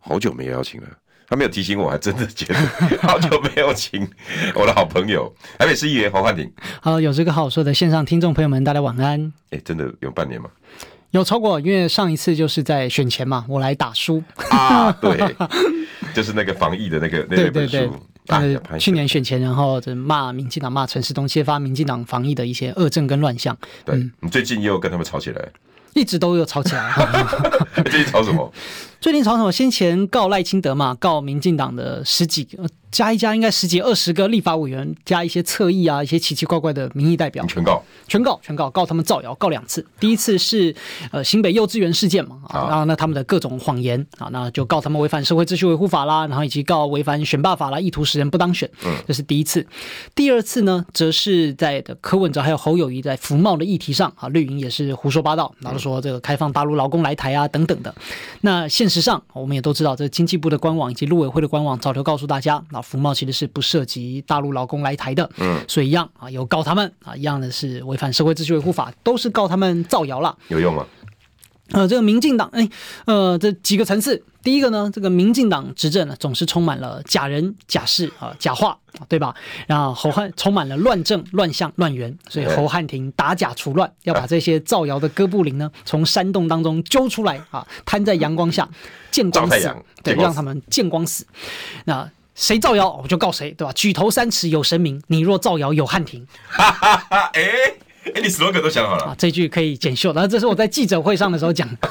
好久没有邀请了，他没有提醒我，还真的觉得好久没有请 我的好朋友台北市议员侯汉廷。好，有这个好说的线上听众朋友们，大家晚安。哎、欸，真的有半年吗？有超过，因为上一次就是在选前嘛，我来打书啊，对，就是那个防疫的那个那本书。去年选前，然后就骂民进党，骂陈世东，揭发民进党防疫的一些恶政跟乱象。对、嗯、你最近又跟他们吵起来？一直都有吵起来。最近吵什么？最近吵什么？先前告赖清德嘛，告民进党的十几个。加一加，应该十几二十个立法委员，加一些侧翼啊，一些奇奇怪怪的民意代表，全告，全告，全告，告他们造谣，告两次。第一次是呃新北幼稚园事件嘛，啊，然后那他们的各种谎言啊，那就告他们违反社会秩序维护法啦，然后以及告违反选罢法啦，意图使人不当选。嗯，这是第一次。第二次呢，则是在的柯文哲还有侯友谊在服贸的议题上啊，绿营也是胡说八道，然后说这个开放大陆劳工来台啊等等的。那现实上，我们也都知道，这经济部的官网以及陆委会的官网早就告诉大家。服贸其实是不涉及大陆劳工来台的，嗯，所以一样啊，有告他们啊，一样的是违反社会秩序维护法，都是告他们造谣了，有用吗？呃，这个民进党，哎，呃，这几个层次，第一个呢，这个民进党执政呢，总是充满了假人假事啊，假话，对吧？然后侯汉充满了乱政乱象乱源，所以侯汉廷打假除乱，要把这些造谣的哥布林呢，从山洞当中揪出来啊，摊在阳光下见光死，对，让他们见光死。那谁造谣，我就告谁，对吧？举头三尺有神明，你若造谣有汉庭。哈哈哈！哎哎，你 slogan 都想好了啊？这句可以剪秀，然后这是我在记者会上的时候讲的。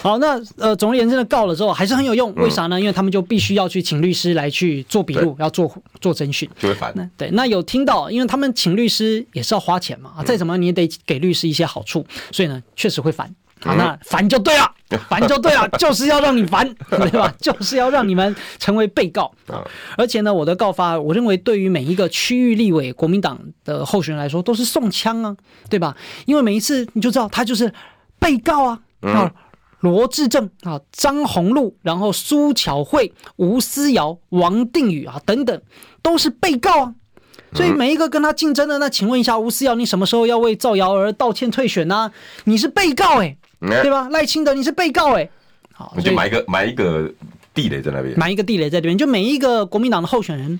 好，那呃，总而言之呢，告了之后还是很有用，为啥呢？因为他们就必须要去请律师来去做笔录，要做做侦讯，就会烦。那对，那有听到，因为他们请律师也是要花钱嘛，再怎么你也得给律师一些好处，所以呢，确实会烦。好，那烦就对了，烦就对了，就是要让你烦，对吧？就是要让你们成为被告。而且呢，我的告发，我认为对于每一个区域立委国民党的候选人来说，都是送枪啊，对吧？因为每一次你就知道他就是被告啊，啊，罗志正啊，张宏禄，然后苏巧慧、吴思瑶、王定宇啊等等，都是被告啊。所以每一个跟他竞争的，那请问一下吴思瑶，你什么时候要为造谣而道歉退选呢、啊？你是被告哎、欸。对吧？赖清德，你是被告哎、欸，好，你就买一个买一个地雷在那边，买一个地雷在这边，就每一个国民党的候选人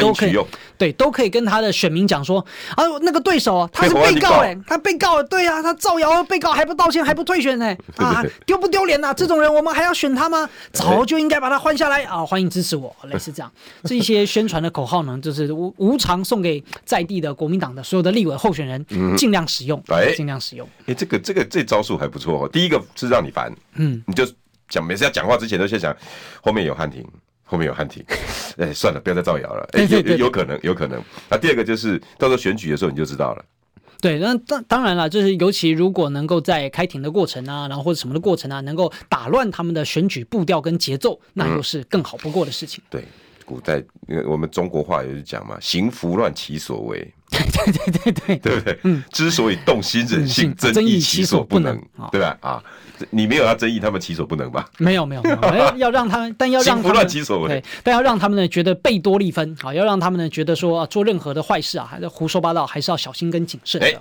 都可以用，对，都可以跟他的选民讲说啊，那个对手啊，他是被告哎、欸，他被告，对啊，他造谣，被告还不道歉，还不退选呢、欸，啊，丢不丢脸呐？这种人我们还要选他吗？早就应该把他换下来啊！欢迎支持我，类似这样，这一些宣传的口号呢，就是无无偿送给在地的国民党的所有的立委候选人，尽量使用，哎，尽量使用。哎，这个这个这招数还不错哦。第一个是让你烦，嗯，你就讲每次要讲话之前都先讲后面有汉廷。后面有汉庭，哎，算了，不要再造谣了。哎，有有可能，有可能。那第二个就是到时候选举的时候你就知道了。对，那当当然了，就是尤其如果能够在开庭的过程啊，然后或者什么的过程啊，能够打乱他们的选举步调跟节奏，那又是更好不过的事情。嗯、对，古代我们中国话也是讲嘛，行拂乱其所为。对对对对对，对不对？嗯，之所以动心忍性，争议其所不能，对吧？啊。你没有要争议，他们其所不能吧？没有没有没有，要 要让他们，但要让他们其所对，但要让他们呢觉得贝多利分啊，要让他们呢觉得说做任何的坏事啊，还是胡说八道，还是要小心跟谨慎的。哎，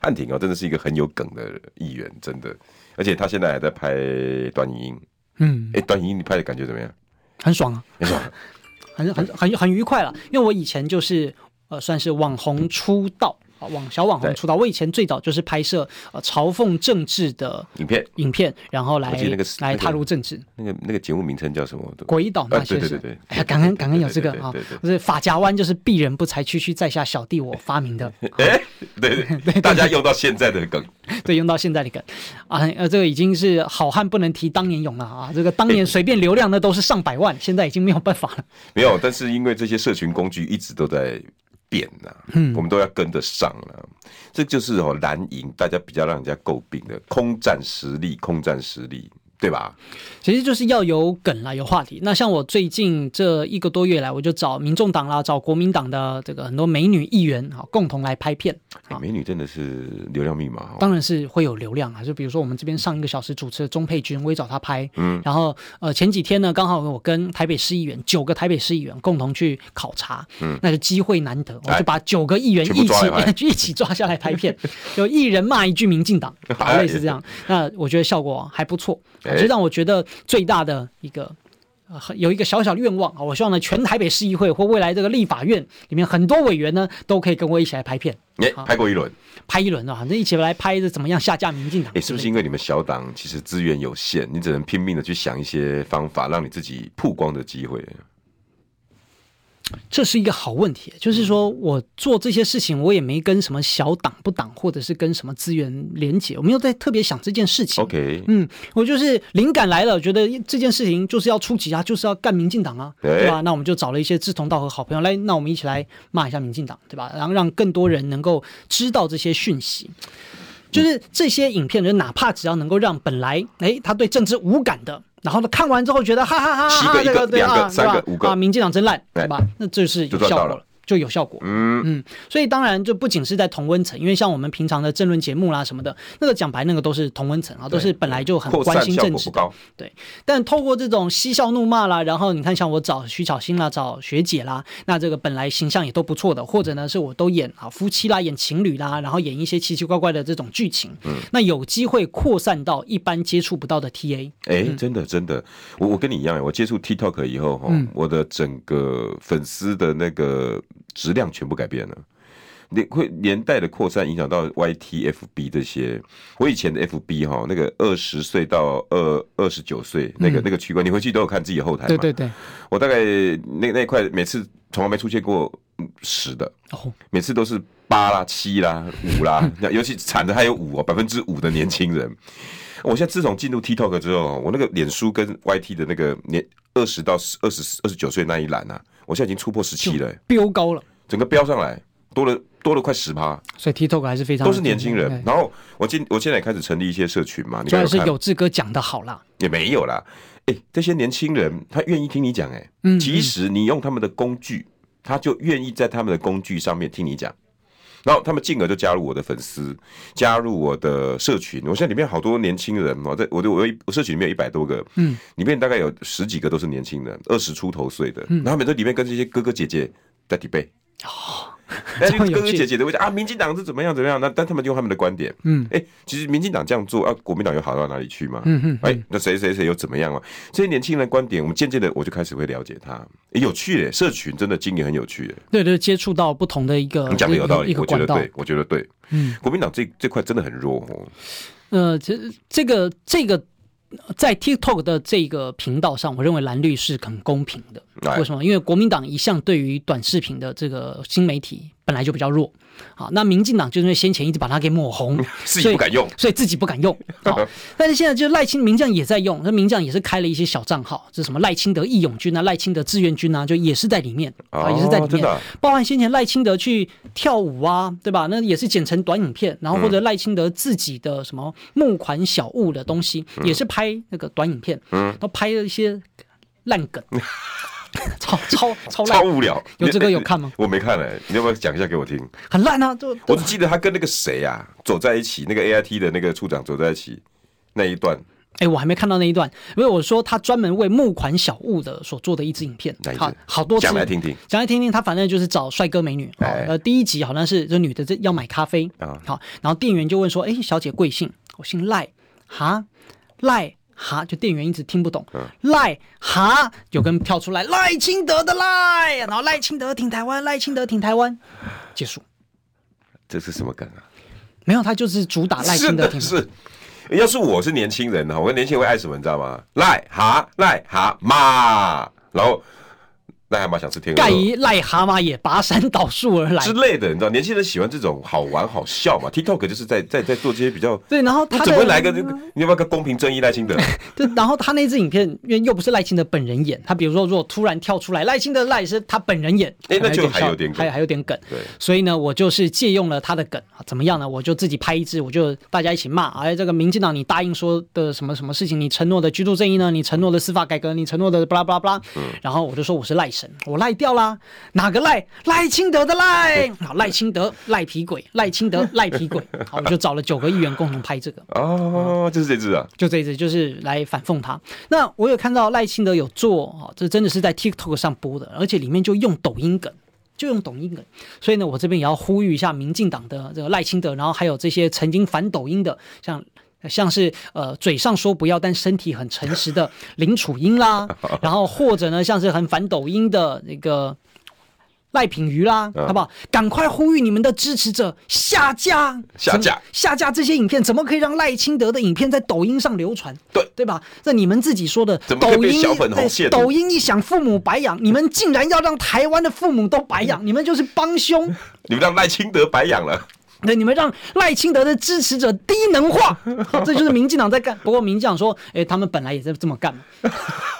汉庭哦，真的是一个很有梗的议员，真的，而且他现在还在拍短影音。嗯，哎，短影音你拍的感觉怎么样？很爽啊，很爽，很很很很愉快了。因为我以前就是呃，算是网红出道。啊，网小网红出道，我以前最早就是拍摄呃嘲讽政治的影片，影片，然后来来踏入政治。那个那个节目名称叫什么？鬼岛那些事。对对对，哎呀，感恩感恩有这个啊，不是法夹弯就是鄙人不才，区区在下小弟我发明的。哎，对 对对，大家用到现在的梗，对，用到现在的梗 啊，呃，这个已经是好汉不能提当年勇了啊，这个当年随便流量那都是上百万，现在已经没有办法了。没有，但是因为这些社群工具一直都在。变呐、啊，嗯，我们都要跟得上了、啊，这就是哦蓝营大家比较让人家诟病的空战实力，空战实力，对吧？其实就是要有梗啦，有话题。那像我最近这一个多月来，我就找民众党啦，找国民党的这个很多美女议员啊，共同来拍片。欸、美女真的是流量密码，当然是会有流量啊。就比如说我们这边上一个小时主持的钟佩君，我也找他拍。嗯，然后呃前几天呢，刚好我跟台北市议员九个台北市议员共同去考察，嗯，那就机会难得，我就把九个议员一起 一起抓下来拍片，就一人骂一句民进党，类似这样。那我觉得效果还不错。就让我觉得最大的一个，呃，有一个小小的愿望啊，我希望呢，全台北市议会或未来这个立法院里面很多委员呢，都可以跟我一起来拍片。哎，拍过一轮，拍一轮啊，反正一起来拍的怎么样下架民进党？哎，是不是因为你们小党其实资源有限，你只能拼命的去想一些方法，让你自己曝光的机会？这是一个好问题，就是说我做这些事情，我也没跟什么小党不党，或者是跟什么资源连结，我没有在特别想这件事情。OK，嗯，我就是灵感来了，觉得这件事情就是要出击啊，就是要干民进党啊，对，对吧？那我们就找了一些志同道合好朋友来，那我们一起来骂一下民进党，对吧？然后让更多人能够知道这些讯息，就是这些影片，就哪怕只要能够让本来哎他对政治无感的。然后呢，看完之后觉得哈哈哈哈，七个、一个、两个、三个、五个啊，民进党真烂，对吧？那这是有效果了。就有效果，嗯嗯，所以当然就不仅是在同温层，因为像我们平常的政论节目啦什么的，那个讲白那个都是同温层啊，都是本来就很关心政治的，对。但透过这种嬉笑怒骂啦，然后你看像我找徐巧芯啦，找学姐啦，那这个本来形象也都不错的，或者呢是我都演啊夫妻啦，演情侣啦，然后演一些奇奇怪怪的这种剧情，嗯，那有机会扩散到一般接触不到的 TA。哎，真的真的，我我跟你一样，我接触 TikTok 以后哈，我的整个粉丝的那个。质量全部改变了，你会连带的扩散影响到 YTFB 这些。我以前的 FB 哈，那个二十岁到二二十九岁那个那个区块，你回去都有看自己后台嘛？对对对，我大概那那一块每次从来没出现过十的，每次都是八啦、七啦、五啦，尤其惨的还有五哦，百分之五的年轻人。我现在自从进入 TikTok 之后，我那个脸书跟 YT 的那个年二十到二十二十九岁那一栏啊。我现在已经突破十七了，飙高了，整个飙上来，多了多了快十趴，所以 TikTok 还是非常都是年轻人。然后我今我现在也开始成立一些社群嘛，主要是有志哥讲的好啦，也没有啦。哎、欸，这些年轻人他愿意听你讲，哎，嗯，即使你用他们的工具，他就愿意在他们的工具上面听你讲。然后他们进而就加入我的粉丝，加入我的社群。我现在里面好多年轻人哦，在我的我我社群里面有一百多个，嗯，里面大概有十几个都是年轻人，二十出头岁的，嗯，然后他们在里面跟这些哥哥姐姐在 debate。哦 哎，哥哥姐姐的位置啊，民进党是怎么样怎么样？那但他们用他们的观点，嗯，哎，其实民进党这样做啊，国民党又好到哪里去嘛？嗯嗯，哎，那谁谁谁又怎么样嘛？这些年轻人的观点，我们渐渐的我就开始会了解他，有趣耶，社群真的经营很有趣耶。对对，接触到不同的一个，你讲的有道理，我觉得对，我觉得对。嗯，国民党这这块真的很弱哦。呃，其实这个这个。在 TikTok 的这个频道上，我认为蓝绿是很公平的。为什么？因为国民党一向对于短视频的这个新媒体本来就比较弱。好，那民进党就是因为先前一直把它给抹红，自己不敢用，所以自己不敢用。好，但是现在就赖清名将也在用，那名将也是开了一些小账号，这什么赖清德义勇军啊、赖清德志愿军啊，就也是在里面啊，也是在里面。包含先前赖清德去跳舞啊，对吧？那也是剪成短影片，然后或者赖清德自己的什么募款小物的东西，也是拍那个短影片，嗯，都拍了一些烂梗。超超超烂，超无聊。有这个有看吗？我没看哎、欸，你要不要讲一下给我听？很烂啊！就我只记得他跟那个谁啊走在一起，那个 A I T 的那个处长走在一起那一段。哎、欸，我还没看到那一段，因为我说他专门为募款小物的所做的一支影片，好好多。讲来听听，讲来听听。他反正就是找帅哥美女。呃、欸，第一集好像是这女的这要买咖啡啊，好，然后店员就问说：“哎、欸，小姐贵姓？我姓赖，哈，赖。”哈，就店员一直听不懂。赖哈，有个人跳出来，赖清德的赖，然后赖清德挺台湾，赖清德挺台湾，结束。这是什么梗啊？没有，他就是主打赖清德挺。是，要是我是年轻人呢，我跟年轻人会爱什么，你知道吗？赖哈赖哈妈，然后癞蛤蟆想吃天鹅盖伊癞蛤蟆也拔山倒树而来之类的，你知道，年轻人喜欢这种好玩好笑嘛？TikTok 就是在在在做这些比较对，然后他怎么会来个这个？你要不要个公平正义赖清德？对，然后他那支影片，因为又不是赖清德本人演，他比如说如果突然跳出来赖清德赖是他本人演，哎，那就还有点还还有点梗。对，所以呢，我就是借用了他的梗啊，怎么样呢？我就自己拍一支，我就大家一起骂，哎，这个民进党你答应说的什么什么事情？你承诺的居住正义呢？你承诺的司法改革？你承诺的巴拉巴拉巴拉。嗯，然后我就说我是赖神，我赖掉。啦，哪个赖？赖清德的赖，好，赖清德赖皮鬼，赖清德赖皮鬼，好，我就找了九个议员共同拍这个。哦，就是这支啊，就这支，就是来反讽他。那我有看到赖清德有做，哦，这真的是在 TikTok 上播的，而且里面就用抖音梗，就用抖音梗。所以呢，我这边也要呼吁一下民进党的这个赖清德，然后还有这些曾经反抖音的，像。像是呃嘴上说不要，但身体很诚实的林楚英啦，然后或者呢，像是很反抖音的那个赖品妤啦，好不好？赶快呼吁你们的支持者下架下架下架这些影片，怎么可以让赖清德的影片在抖音上流传？对对吧？那你们自己说的，抖音抖音一想，父母白养，你们竟然要让台湾的父母都白养，你们就是帮凶，你们让赖清德白养了。对，你们让赖清德的支持者低能化，这就是民进党在干。不过民进党说，哎，他们本来也在这么干，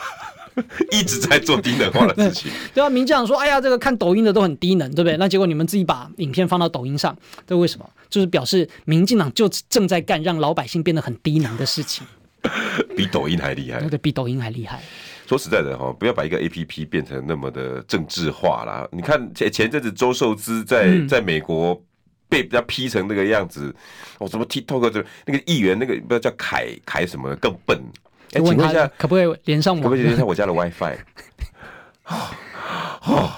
一直在做低能化的事情。对啊，民进党说，哎呀，这个看抖音的都很低能，对不对？那结果你们自己把影片放到抖音上，这为什么？就是表示民进党就正在干让老百姓变得很低能的事情，比抖音还厉害。对，比抖音还厉害。说实在的哈，不要把一个 APP 变成那么的政治化啦。你看前前阵子周受资在在美国。被人家批成那个样子，哦，什么 TikTok 的那个议员，那个不知道叫凯凯什么更笨。哎，请问一下，可不可以连上我？可不可以连上我家的 WiFi？哦，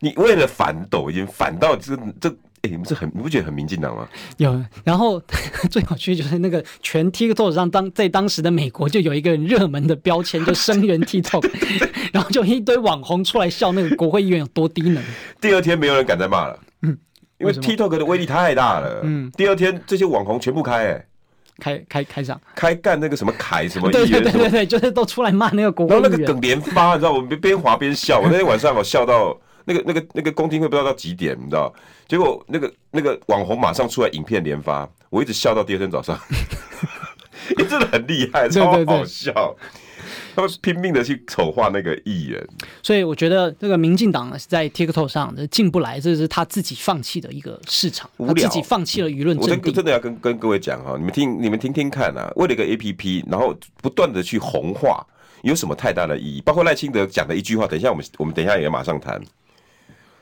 你为了反抖音，反到这这，哎，你们是很，你不觉得很民进党吗？有，然后 最有趣就是那个全 TikTok 上当在当时的美国就有一个热门的标签，就声援 TikTok，然后就一堆网红出来笑那个国会议员有多低能。第二天没有人敢再骂了。嗯。因为 TikTok 的威力太大了，嗯，第二天这些网红全部开、欸，开开开上，开干那个什么凯什么议员，对对对对，就是都出来骂那个然后那个梗连发，你知道，我们边滑边笑，我那天晚上我笑到那个那个那个公听会不知道到几点，你知道，结果那个那个网红马上出来影片连发，我一直笑到第二天早上，你真的很厉害，超好笑。对对对他们拼命的去丑化那个艺人，所以我觉得这个民进党是在 TikTok 上进不来，这是他自己放弃的一个市场，他自己放弃了舆论。我真真的要跟跟各位讲哈，你们听你们听听看啊，为了一个 APP，然后不断的去红化，有什么太大的意义？包括赖清德讲的一句话，等一下我们我们等一下也马上谈。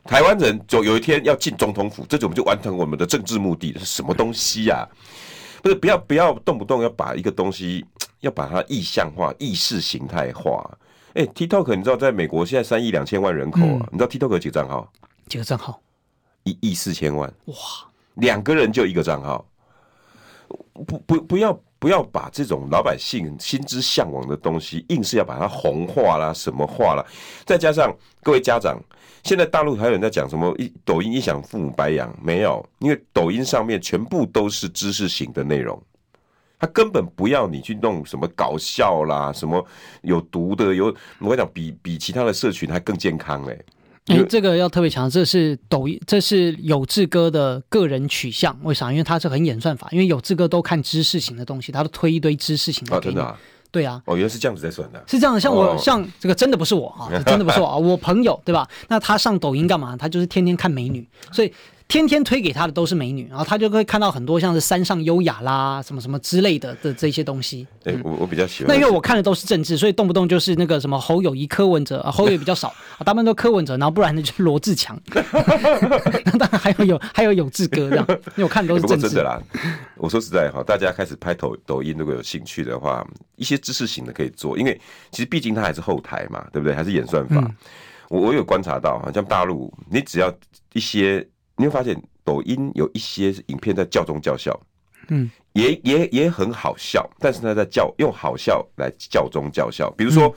台湾人就有一天要进总统府，这种我们就完成我们的政治目的，是什么东西呀、啊？不是，不要不要动不动要把一个东西。要把它意象化、意识形态化。哎，TikTok，你知道在美国现在三亿两千万人口啊？嗯、你知道 TikTok 有几个账号？几个账号？一亿四千万。哇，两个人就一个账号。不不不要不要把这种老百姓心之向往的东西，硬是要把它红化啦、什么化啦。再加上各位家长，现在大陆还有人在讲什么一抖音一响父母白养？没有，因为抖音上面全部都是知识型的内容。他根本不要你去弄什么搞笑啦，什么有毒的，有我跟你讲，比比其他的社群还更健康嘞。哎、欸，这个要特别强调，这是抖音，这是有志哥的个人取向。为啥？因为他是很演算法，因为有志哥都看知识型的东西，他都推一堆知识型的。啊，真的啊？对啊。哦，原来是这样子在算的。是这样的，像我，哦、像这个真的不是我啊，真的不是我啊，我朋友对吧？那他上抖音干嘛？他就是天天看美女，所以。天天推给他的都是美女，然后他就会看到很多像是山上优雅啦，什么什么之类的的这些东西。对，我我比较喜欢。那因为我看的都是政治，所以动不动就是那个什么侯友谊、柯文哲啊，侯友宜比较少，大部分都柯文哲，然后不然呢就是罗志强。当然还有有还有有志哥这样，因为我看的都是政治。的啦，我说实在哈，大家开始拍抖抖音，如果有兴趣的话，一些知识型的可以做，因为其实毕竟它还是后台嘛，对不对？还是演算法。嗯、我我有观察到，好像大陆，你只要一些，你会发现。抖音有一些影片在教中叫笑，嗯，也也也很好笑，但是呢，在教用好笑来教中叫笑。比如说，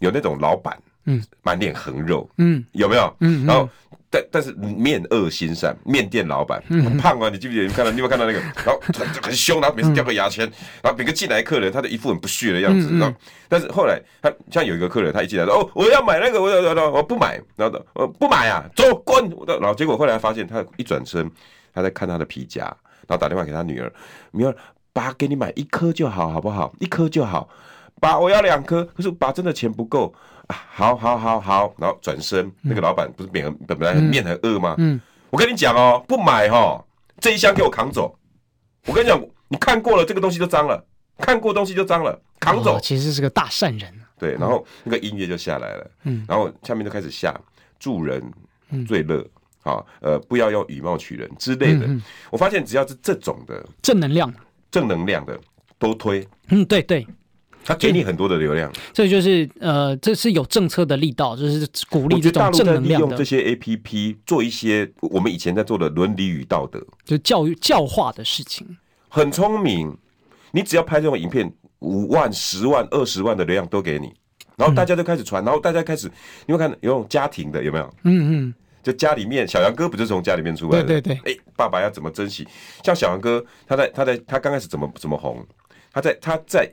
有那种老板，嗯，满脸横肉，嗯，有没有？嗯，然后但但是面恶心善，面店老板很胖啊，你记不记得？你看到你有没有看到那个？然后很凶，然后每次掉个牙签，然后每个进来客人，他的一副很不屑的样子。然后，但是后来他像有一个客人，他一进来说：“哦，我要买那个，我要要我不买。”然后我不买啊，走滚！然后结果后来发现，他一转身，他在看他的皮夹，然后打电话给他女儿：“女儿，爸给你买一颗就好，好不好？一颗就好。爸，我要两颗，可是爸真的钱不够。”啊，好，好，好，好，然后转身，那个老板不是脸本来面很饿吗？嗯，我跟你讲哦，不买哈，这一箱给我扛走。我跟你讲，你看过了，这个东西就脏了，看过东西就脏了，扛走。其实是个大善人。对，然后那个音乐就下来了，嗯，然后下面就开始下助人最乐，好，呃，不要用以貌取人之类的。我发现只要是这种的正能量，正能量的都推。嗯，对对。他给你很多的流量，这就是呃，这是有政策的力道，就是鼓励这种正能量的。用这些 APP 做一些我们以前在做的伦理与道德，就教育教化的事情，很聪明。你只要拍这种影片，五万、十万、二十万的流量都给你，然后大家都开始传，然后大家开始，你会看有种家庭的有没有？嗯嗯，就家里面小杨哥不就是从家里面出来的？对对对。哎，爸爸要怎么珍惜？像小杨哥，他在他在他刚开始怎么怎么红？他在他在。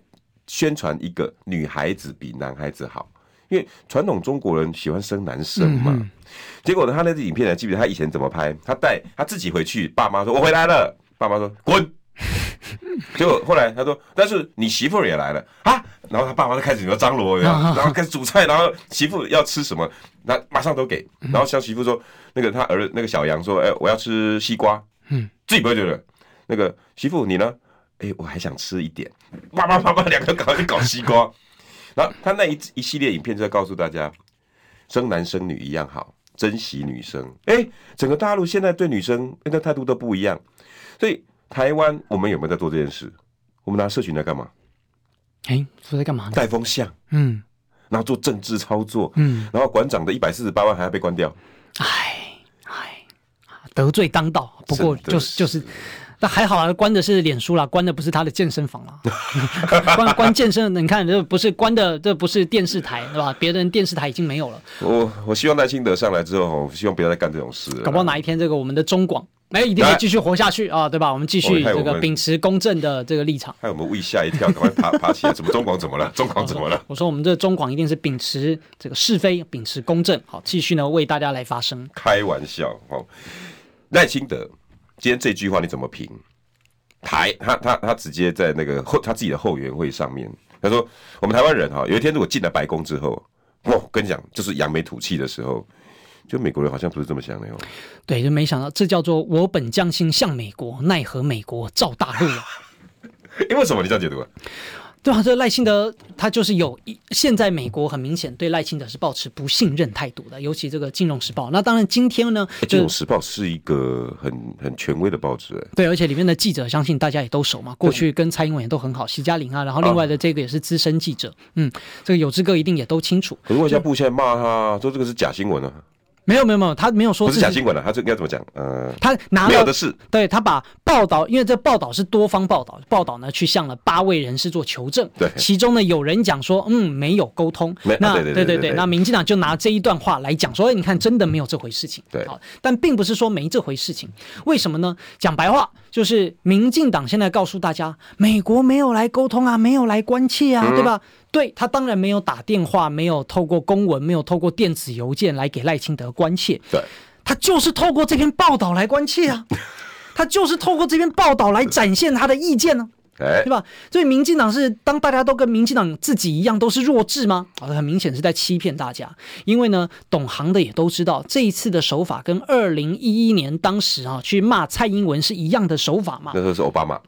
宣传一个女孩子比男孩子好，因为传统中国人喜欢生男生嘛。嗯、结果呢，他那支影片呢，记不记得他以前怎么拍？他带他自己回去，爸妈说：“我回来了。”爸妈说：“滚。”结果后来他说：“但是你媳妇也来了啊！”然后他爸妈就开始说张罗，然后开始煮菜，然后媳妇要吃什么，那马上都给。然后小媳妇说：“那个他儿子那个小杨说，哎、欸，我要吃西瓜。”嗯，自己不会觉得。那个媳妇你呢？哎、欸，我还想吃一点，叭叭叭叭，两个搞去搞西瓜。然后他那一一系列影片就在告诉大家，生男生女一样好，珍惜女生。哎、欸，整个大陆现在对女生那个态度都不一样。所以台湾我们有没有在做这件事？我们拿社群在干嘛？哎、欸，说在干嘛？带风向，嗯，然后做政治操作，嗯，然后馆长的一百四十八万还要被关掉。哎哎，得罪当道。不过就是就是。那还好啊，关的是脸书啦，关的不是他的健身房啦。关关健身，你看这不是关的，这不是电视台，对吧？别人电视台已经没有了。我我希望赖清德上来之后，我希望不要再干这种事。搞不好哪一天这个我们的中广，哎，一定会继续活下去啊，对吧？我们继续这个秉持公正的这个立场。害我们胃吓一跳，赶快爬 爬起来。怎么中广怎么了？中广怎么了？我说我们这个中广一定是秉持这个是非，秉持公正，好，继续呢为大家来发声。开玩笑哦，赖清德。今天这句话你怎么评？台他他他直接在那个后他自己的后援会上面，他说我们台湾人哈，有一天如果进了白宫之后，我跟你讲，就是扬眉吐气的时候，就美国人好像不是这么想的哟。对，就没想到这叫做我本将心向美国，奈何美国造大陆啊？因为什么？你这样解读啊？对啊，这赖清德他就是有一，现在美国很明显对赖清德是抱持不信任态度的，尤其这个《金融时报》。那当然今天呢，《金融时报》是一个很很权威的报纸，对，而且里面的记者相信大家也都熟嘛，过去跟蔡英文也都很好，徐嘉玲啊，然后另外的这个也是资深记者，啊、嗯，这个有志哥一定也都清楚。可是外交部现在骂他说这个是假新闻啊。没有没有没有，他没有说是，不是假新闻了，他这应该怎么讲？呃，他拿有的是，对他把报道，因为这报道是多方报道，报道呢去向了八位人士做求证，对，其中呢有人讲说，嗯，没有沟通，没那对对对对，对，那民进党就拿这一段话来讲说，哎，你看真的没有这回事情，对，好，但并不是说没这回事情，为什么呢？讲白话就是民进党现在告诉大家，美国没有来沟通啊，没有来关切啊，嗯、对吧？对，他当然没有打电话，没有透过公文，没有透过电子邮件来给赖清德关切。对，他就是透过这篇报道来关切啊，他就是透过这篇报道来展现他的意见呢、啊，对吧？所以民进党是当大家都跟民进党自己一样都是弱智吗？啊，很明显是在欺骗大家。因为呢，懂行的也都知道，这一次的手法跟二零一一年当时啊去骂蔡英文是一样的手法嘛。那时候是奥巴马。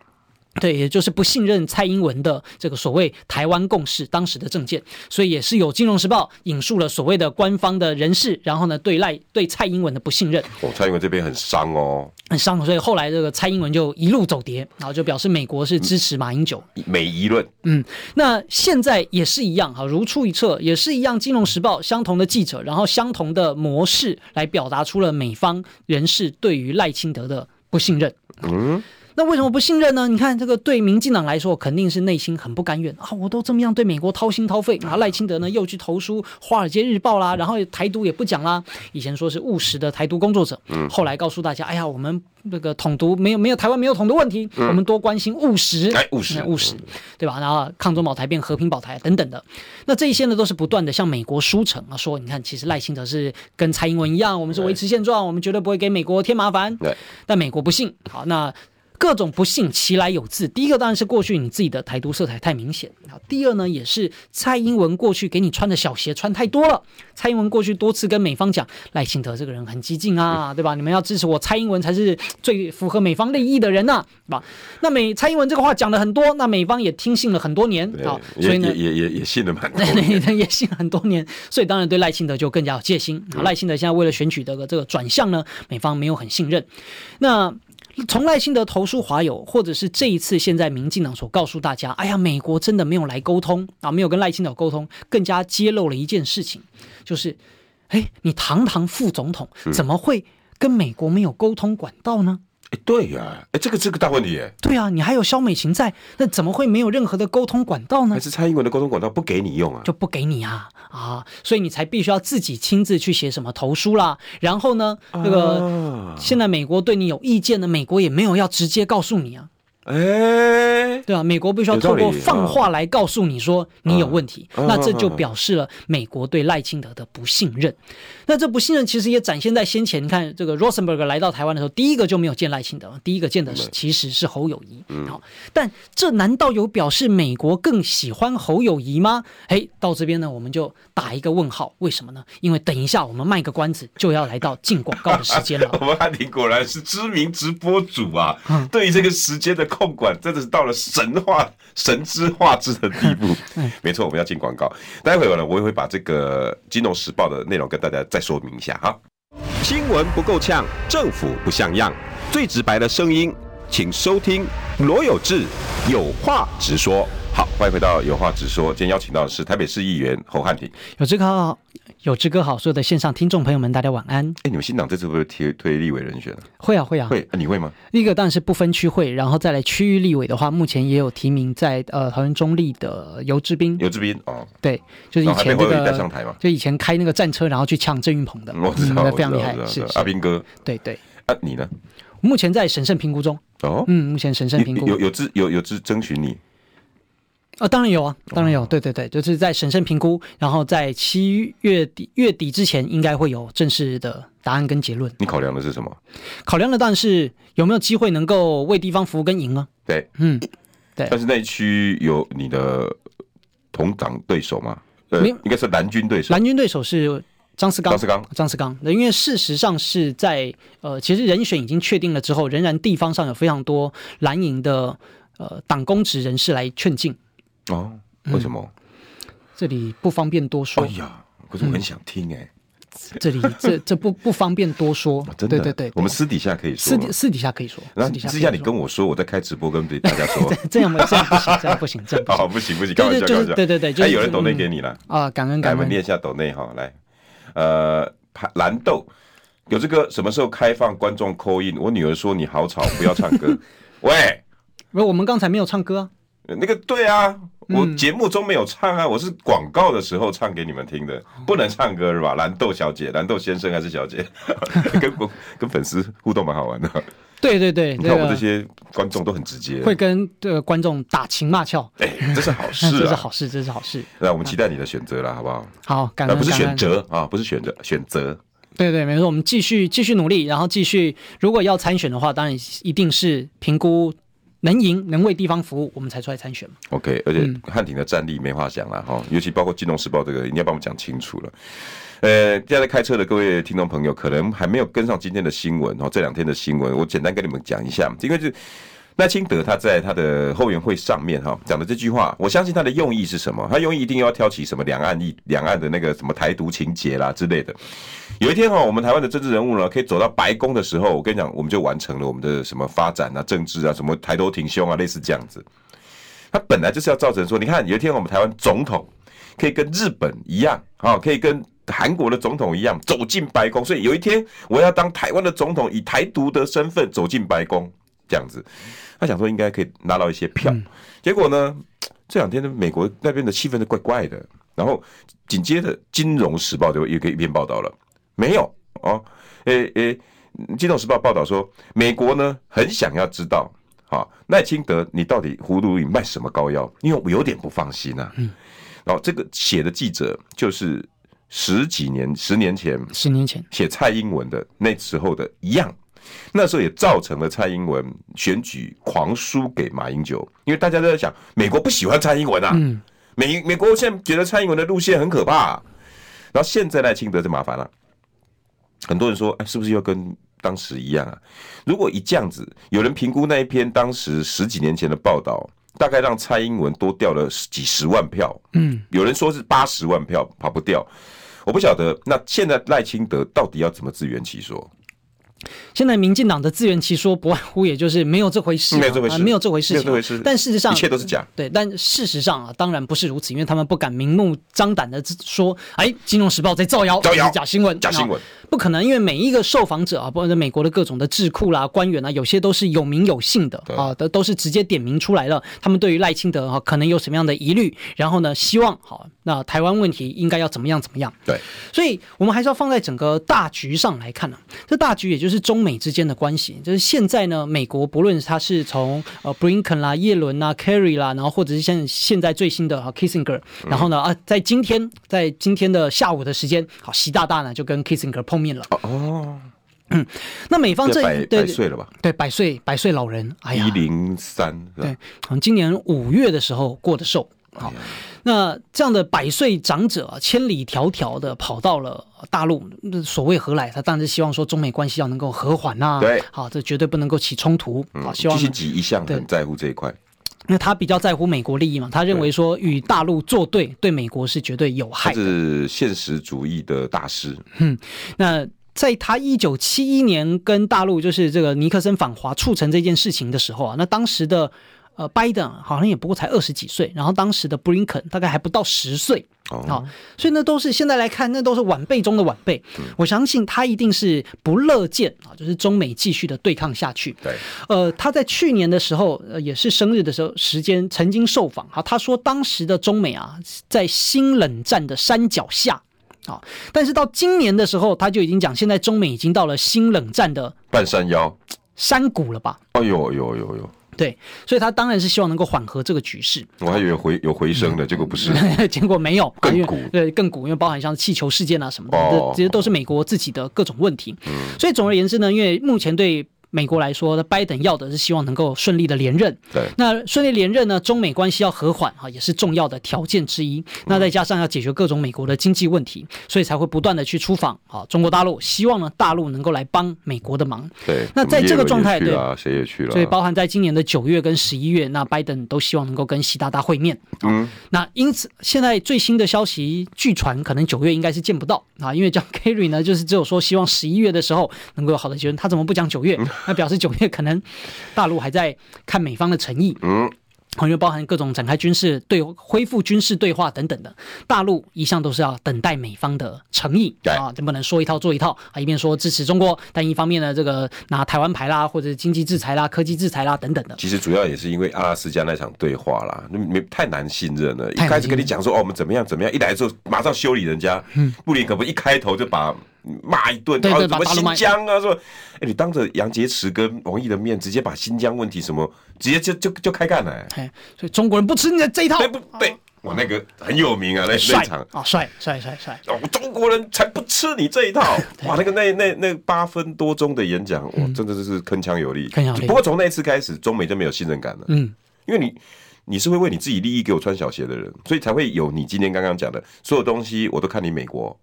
对，也就是不信任蔡英文的这个所谓台湾共识当时的政见，所以也是有《金融时报》引述了所谓的官方的人士，然后呢对赖对蔡英文的不信任。哦，蔡英文这边很伤哦，很伤，所以后来这个蔡英文就一路走跌，然后就表示美国是支持马英九，美宜论。嗯，那现在也是一样哈，如出一辙，也是一样，《金融时报》相同的记者，然后相同的模式来表达出了美方人士对于赖清德的不信任。嗯。那为什么不信任呢？你看这个对民进党来说，肯定是内心很不甘愿啊！我都这么样对美国掏心掏肺啊，赖清德呢又去投书《华尔街日报》啦，然后台独也不讲啦。以前说是务实的台独工作者，后来告诉大家，哎呀，我们那个统独没有没有台湾没有统独问题，我们多关心务实，哎，务实务实，对吧？然后抗中保台变和平保台等等的，那这一些呢都是不断的向美国输诚啊，说你看，其实赖清德是跟蔡英文一样，我们是维持现状，我们绝对不会给美国添麻烦。对，但美国不信。好，那。各种不幸其来有自。第一个当然是过去你自己的台独色彩太明显。啊，第二呢，也是蔡英文过去给你穿的小鞋穿太多了。蔡英文过去多次跟美方讲，赖清德这个人很激进啊，对吧？你们要支持我，蔡英文才是最符合美方利益的人呐、啊，对吧？那美蔡英文这个话讲了很多，那美方也听信了很多年啊，所以呢，也也也信了蛮多年，也信了很多年，所以当然对赖清德就更加有戒心。赖清德现在为了选举的这个转向呢，美方没有很信任。那。从赖清德投书华友，或者是这一次现在民进党所告诉大家，哎呀，美国真的没有来沟通啊，没有跟赖清德沟通，更加揭露了一件事情，就是，哎，你堂堂副总统怎么会跟美国没有沟通管道呢？哎，对呀、啊，哎，这个这个大问题，哎，对啊，你还有肖美琴在，那怎么会没有任何的沟通管道呢？还是蔡英文的沟通管道不给你用啊？就不给你啊啊！所以你才必须要自己亲自去写什么投书啦。然后呢，那个现在美国对你有意见的，美国也没有要直接告诉你啊。哎，欸、对啊，美国必须要透过放话来告诉你说你有问题，哦、那这就表示了美国对赖清德的不信任。那这不信任其实也展现在先前，你看这个 Rosenberg 来到台湾的时候，第一个就没有见赖清德，第一个见的是其实是侯友谊。嗯，好，但这难道有表示美国更喜欢侯友谊吗？哎，到这边呢，我们就打一个问号，为什么呢？因为等一下我们卖个关子，就要来到进广告的时间了。我们汉庭果然是知名直播主啊，嗯、对于这个时间的。控管真的是到了神话、神之化之的地步。没错，我们要进广告。待会儿呢，我也会把这个《金融时报》的内容跟大家再说明一下哈。新闻不够呛，政府不像样，最直白的声音，请收听罗有志有话直说。好，欢迎回到有话直说。今天邀请到的是台北市议员侯汉廷。有志康，有志哥好，所有的线上听众朋友们，大家晚安。哎，你们新党这次会不会推推立委人选？会啊，会啊，会。你会吗？第一个当然是不分区会，然后再来区域立委的话，目前也有提名在呃桃园中立的游志斌。游志斌哦，对，就是以前这个带上台嘛，就以前开那个战车，然后去抢郑运鹏的，我知道，非常厉害，是阿斌哥。对对。啊，你呢？目前在审慎评估中。哦，嗯，目前审慎评估。有有志有有志争取你。啊、哦，当然有啊，当然有，对对对，就是在审慎评估，然后在七月底月底之前，应该会有正式的答案跟结论。你考量的是什么？考量的当然是有没有机会能够为地方服务跟赢啊。对，嗯，对。但是那一区有你的同党对手吗？呃，应该是蓝军对手。蓝军对手是张思刚。张思刚，张思刚。因为事实上是在呃，其实人选已经确定了之后，仍然地方上有非常多蓝营的呃党公职人士来劝进。哦，为什么？嗯、这里不方便多说。哎呀，可是我很想听哎。这里这 这不不方便多说。哦、真的，对对对，我们私底下可以说。私底私底下可以说。那私底下你跟我说，我在开直播跟大家说。这样这样不行，这样不行，这样不行。哦，不行不行，开玩笑开玩笑。对对对，还有人抖内给你了啊！感恩感恩。我们念一下抖内哈，来，呃，蓝豆有这个什么时候开放观众 call in？我女儿说你好吵，不要唱歌。喂，我们刚才没有唱歌。那个对啊。我节目中没有唱啊，我是广告的时候唱给你们听的，不能唱歌是吧？蓝豆小姐、蓝豆先生还是小姐，跟跟粉丝互动蛮好玩的。对对对，你看我们这些观众都很直接，会跟这个观众打情骂俏，哎，这是好事，这是好事，这是好事。那我们期待你的选择了，好不好？好，感恩，不是选择啊，不是选择，选择。对对，没错，我们继续继续努力，然后继续，如果要参选的话，当然一定是评估。能赢能为地方服务，我们才出来参选嘛。OK，而且汉庭的战力没话讲了哈，嗯、尤其包括《金融时报》这个，一定要帮我们讲清楚了。呃，现在在开车的各位听众朋友，可能还没有跟上今天的新闻哦，这两天的新闻，我简单跟你们讲一下，因为就。赖清德他在他的后援会上面哈讲的这句话，我相信他的用意是什么？他用意一定要挑起什么两岸一两岸的那个什么台独情节啦之类的。有一天哈，我们台湾的政治人物呢，可以走到白宫的时候，我跟你讲，我们就完成了我们的什么发展啊、政治啊、什么抬头挺胸啊，类似这样子。他本来就是要造成说，你看有一天我们台湾总统可以跟日本一样啊，可以跟韩国的总统一样走进白宫，所以有一天我要当台湾的总统，以台独的身份走进白宫。这样子，他想说应该可以拿到一些票，结果呢，这两天的美国那边的气氛是怪怪的，然后紧接着《金融时报》就有一个一篇报道了，没有。哦，诶诶，《金融时报》报道说，美国呢很想要知道，啊，赖清德你到底葫芦里卖什么膏药？因为我有点不放心啊。嗯，然后这个写的记者就是十几年、十年前、十年前。写蔡英文的那时候的一样。那时候也造成了蔡英文选举狂输给马英九，因为大家都在想，美国不喜欢蔡英文啊，美美国现在觉得蔡英文的路线很可怕，然后现在赖清德就麻烦了，很多人说，哎，是不是又跟当时一样啊？如果一这样子，有人评估那一篇当时十几年前的报道，大概让蔡英文多掉了几十万票，嗯，有人说是八十万票跑不掉，我不晓得，那现在赖清德到底要怎么自圆其说？现在民进党的自圆其说，不外乎也就是没有这回事，啊，没有这回事，没有这回事，没有这回事。但事实上，一切都是假。对，但事实上啊，当然不是如此，因为他们不敢明目张胆的说，哎，《金融时报》在造谣，造谣，假新闻，假新闻。不可能，因为每一个受访者啊，包括美国的各种的智库啦、官员啊，有些都是有名有姓的啊，都都是直接点名出来了。他们对于赖清德啊，可能有什么样的疑虑，然后呢，希望好，那台湾问题应该要怎么样怎么样。对，所以我们还是要放在整个大局上来看呢、啊。这大局也就是中美之间的关系，就是现在呢，美国不论他是从呃布林肯啦、耶伦啦、Kerry 啦，然后或者是现现在最新的啊 Kissinger，然后呢啊，在今天在今天的下午的时间，好，习大大呢就跟 Kissinger 碰面了。哦。嗯，那美方这百百岁了吧？对，百岁百岁老人，哎呀，一零三，对，好像今年五月的时候过的寿。好，那这样的百岁长者啊，千里迢迢的跑到了大陆，所谓何来？他当然是希望说中美关系要能够和缓呐。对，好，这绝对不能够起冲突。好，希望习近平一向很在乎这一块，那他比较在乎美国利益嘛。他认为说与大陆作对，对美国是绝对有害是现实主义的大师。嗯，那。在他一九七一年跟大陆就是这个尼克森访华促成这件事情的时候啊，那当时的呃拜登好像也不过才二十几岁，然后当时的布林肯大概还不到十岁，好，所以那都是现在来看，那都是晚辈中的晚辈。我相信他一定是不乐见啊，就是中美继续的对抗下去。对，呃，他在去年的时候，呃，也是生日的时候时间曾经受访哈，他说当时的中美啊，在新冷战的山脚下。好，但是到今年的时候，他就已经讲，现在中美已经到了新冷战的半山腰山谷了吧？哎呦呦呦呦！对，所以他当然是希望能够缓和这个局势。我还以为回有回升的，结果不是，结果没有更鼓，对，更鼓，因为包含像气球事件啊什么的，这其实都是美国自己的各种问题。所以总而言之呢，因为目前对。美国来说，拜登要的是希望能够顺利的连任。对，那顺利连任呢，中美关系要和缓哈，也是重要的条件之一。那再加上要解决各种美国的经济问题，所以才会不断的去出访啊中国大陆，希望呢大陆能够来帮美国的忙。对，那在这个状态，对，谁也去了。所以包含在今年的九月跟十一月，那拜登都希望能够跟习大大会面。嗯，那因此现在最新的消息，据传可能九月应该是见不到啊，因为 John Kerry 呢，就是只有说希望十一月的时候能够有好的结论，他怎么不讲九月？那表示九月可能。大陆还在看美方的诚意，嗯，因为包含各种展开军事对恢复军事对话等等的，大陆一向都是要等待美方的诚意，对啊，就不能说一套做一套啊，一边说支持中国，但一方面呢，这个拿台湾牌啦，或者经济制裁啦、科技制裁啦等等的。其实主要也是因为阿拉斯加那场对话啦，没太难信任了。一开始跟你讲说哦，我们怎么样怎么样，一来之后马上修理人家，嗯，布林肯不一开头就把。骂一顿，然后什么新疆啊，说，哎，你当着杨洁篪跟王毅的面，直接把新疆问题什么，直接就就就开干了，哎，所以中国人不吃你的这一套，对不对？我那个很有名啊，那那场。啊，帅帅帅帅，哦，中国人才不吃你这一套，哇，那个那那那八分多钟的演讲，哇，真的是铿锵有力。不过从那次开始，中美就没有信任感了，嗯，因为你你是会为你自己利益给我穿小鞋的人，所以才会有你今天刚刚讲的所有东西，我都看你美国。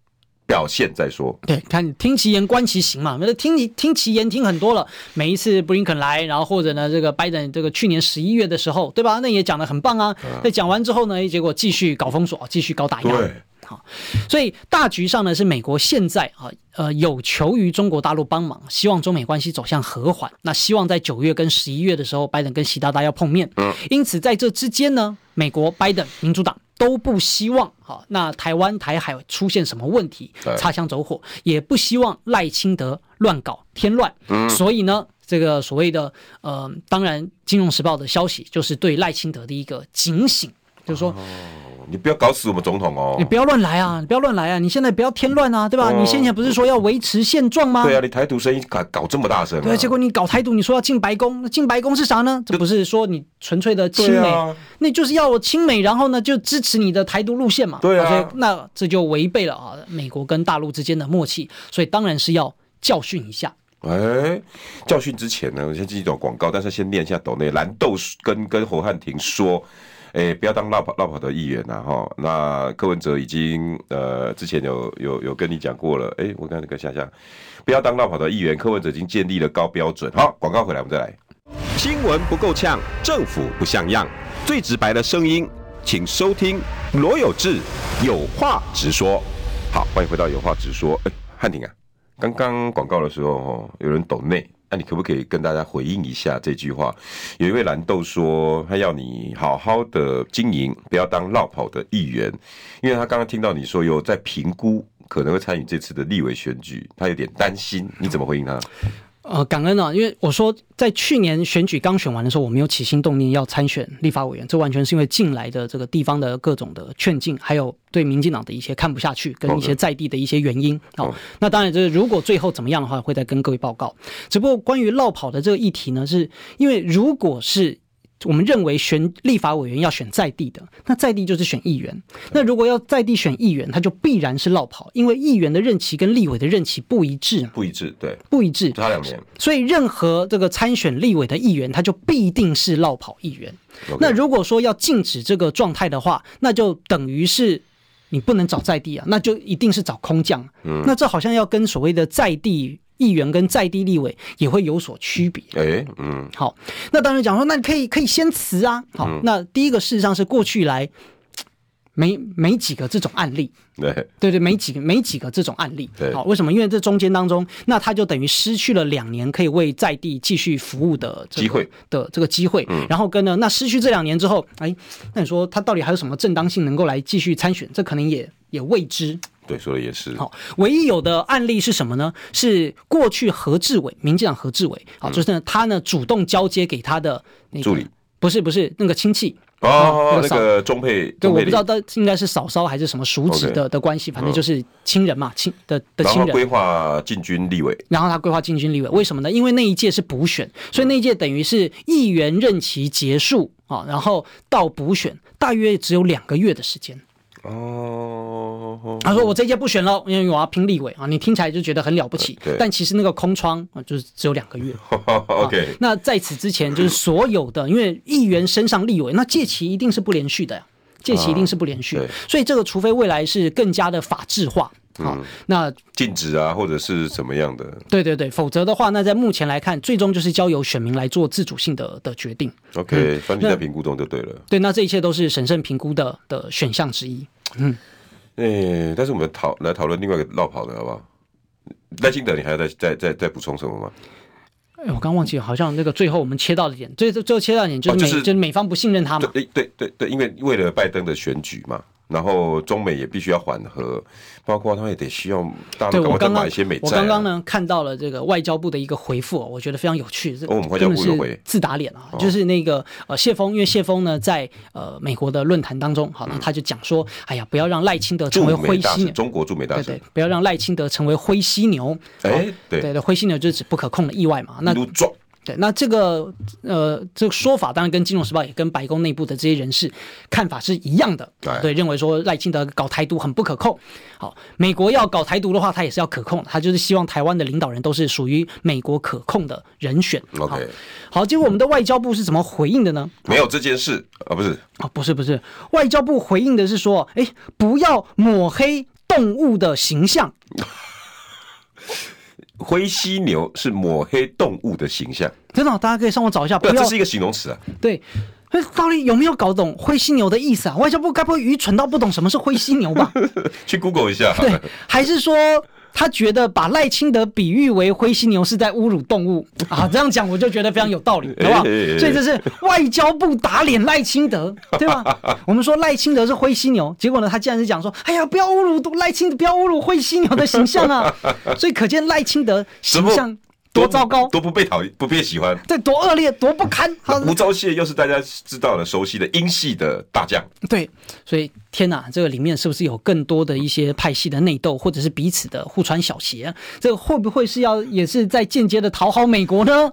表现再说，对，看听其言观其行嘛。那听你听其言听很多了，每一次布林肯来，然后或者呢，这个拜登这个去年十一月的时候，对吧？那也讲的很棒啊。那讲完之后呢，结果继续搞封锁，继续搞打压。对，好，所以大局上呢，是美国现在啊，呃，有求于中国大陆帮忙，希望中美关系走向和缓。那希望在九月跟十一月的时候，拜登跟习大大要碰面。嗯，因此在这之间呢，美国拜登民主党。都不希望哈，那台湾台海出现什么问题，擦枪走火，也不希望赖清德乱搞添乱。嗯，所以呢，这个所谓的呃，当然，《金融时报》的消息就是对赖清德的一个警醒，就是说。哦你不要搞死我们总统哦！你不要乱来啊！你不要乱来啊！你现在不要添乱啊，对吧？哦、你先前不是说要维持现状吗？对啊，你台独声音搞搞这么大声、啊，对，结果你搞台独，你说要进白宫，那进白宫是啥呢？这不是说你纯粹的亲美，啊、那就是要我亲美，然后呢就支持你的台独路线嘛？对啊，所以那这就违背了啊美国跟大陆之间的默契，所以当然是要教训一下。哎，教训之前呢，我先进一段广告，但是先念一下抖内蓝豆跟跟侯汉廷说。哎、欸，不要当落跑落跑的议员呐！哈，那柯文哲已经呃之前有有有跟你讲过了。哎、欸，我刚才跟夏夏，不要当落跑的议员，柯文哲已经建立了高标准。好，广告回来我们再来。新闻不够呛，政府不像样，最直白的声音，请收听罗有志有话直说。好，欢迎回到有话直说。哎、欸，汉庭啊，刚刚广告的时候哦，有人抖内。那你可不可以跟大家回应一下这句话？有一位蓝豆说，他要你好好的经营，不要当落跑的议员，因为他刚刚听到你说有在评估可能会参与这次的立委选举，他有点担心，你怎么回应他？呃，感恩啊，因为我说在去年选举刚选完的时候，我没有起心动念要参选立法委员，这完全是因为近来的这个地方的各种的劝进，还有对民进党的一些看不下去，跟一些在地的一些原因。好、哦，那当然就是如果最后怎么样的话，会再跟各位报告。只不过关于落跑的这个议题呢，是因为如果是。我们认为选立法委员要选在地的，那在地就是选议员。那如果要在地选议员，他就必然是落跑，因为议员的任期跟立委的任期不一致。不一致，对，不一致，差两年。所以任何这个参选立委的议员，他就必定是落跑议员。那如果说要禁止这个状态的话，那就等于是你不能找在地啊，那就一定是找空降。嗯，那这好像要跟所谓的在地。议员跟在地立委也会有所区别。哎，嗯，好，那当然讲说，那你可以可以先辞啊。好，嗯、那第一个事实上是过去来 没没几个这种案例。对对对，没几个没几个这种案例。对，好，为什么？因为这中间当中，那他就等于失去了两年可以为在地继续服务的机会的这个机会。嗯，然后跟呢，那失去这两年之后，哎，那你说他到底还有什么正当性能够来继续参选？这可能也也未知。对，说的也是。好，唯一有的案例是什么呢？是过去何志伟，民进党何志伟，好，就是呢，他呢主动交接给他的那个助理，不是不是那个亲戚哦，那个中配，对，我不知道他应该是嫂嫂还是什么叔侄的的关系，反正就是亲人嘛，亲的的亲人。规划进军立委，然后他规划进军立委，为什么呢？因为那一届是补选，所以那一届等于是议员任期结束啊，然后到补选大约只有两个月的时间。哦，他说我这届不选了，因为我要拼立委啊。你听起来就觉得很了不起，但其实那个空窗啊，就是只有两个月。OK，那在此之前，就是所有的，因为议员升上立委，那届期一定是不连续的呀，届期一定是不连续，所以这个除非未来是更加的法制化。好，那禁止啊，或者是怎么样的？对对对，否则的话，那在目前来看，最终就是交由选民来做自主性的的决定。OK，反正在评估中就对了。对，那这一切都是审慎评估的的选项之一。嗯，哎，但是我们讨来讨论另外一个绕跑的好不好？赖清德，你还要再再再再补充什么吗？哎，我刚忘记了，好像那个最后我们切到的点，最最后切到的点就是美、哦就是、就是美方不信任他嘛。对对对对，因为为了拜登的选举嘛。然后中美也必须要缓和，包括他们也得需要大陆赶快买一些美债、啊。我刚刚呢看到了这个外交部的一个回复，我觉得非常有趣。哦，我们外交部有回，自打脸啊！哦、就是那个呃谢峰，因为谢峰呢在呃美国的论坛当中，好，那他就讲说，嗯、哎呀，不要让赖清德成为灰犀牛。中国驻美大使，对对，不要让赖清德成为灰犀牛。哎，对对对，灰犀牛就是指不可控的意外嘛。那对，那这个呃，这个说法当然跟《金融时报》也跟白宫内部的这些人士看法是一样的。对，认为说赖清德搞台独很不可控。好，美国要搞台独的话，他也是要可控，他就是希望台湾的领导人都是属于美国可控的人选。OK，好，结果我们的外交部是怎么回应的呢？没有这件事啊，不是啊，不是不是，外交部回应的是说，哎，不要抹黑动物的形象。灰犀牛是抹黑动物的形象，真的，大家可以上网找一下。不要，这是一个形容词啊。对，到底有没有搞懂灰犀牛的意思啊？外交部该不会愚蠢到不懂什么是灰犀牛吧？去 Google 一下。对，还是说？他觉得把赖清德比喻为灰犀牛是在侮辱动物啊，这样讲我就觉得非常有道理，好不好？所以这是外交部打脸赖清德，对吧？我们说赖清德是灰犀牛，结果呢，他竟然是讲说，哎呀，不要侮辱赖清德，不要侮辱灰犀牛的形象啊！所以可见赖清德形象多糟糕，多不被讨厌，不被喜欢，对，多恶劣，多不堪。吴钊燮又是大家知道的、熟悉的英系的大将，对，所以天哪，这个里面是不是有更多的一些派系的内斗，或者是彼此的互穿小鞋？这个会不会是要也是在间接的讨好美国呢？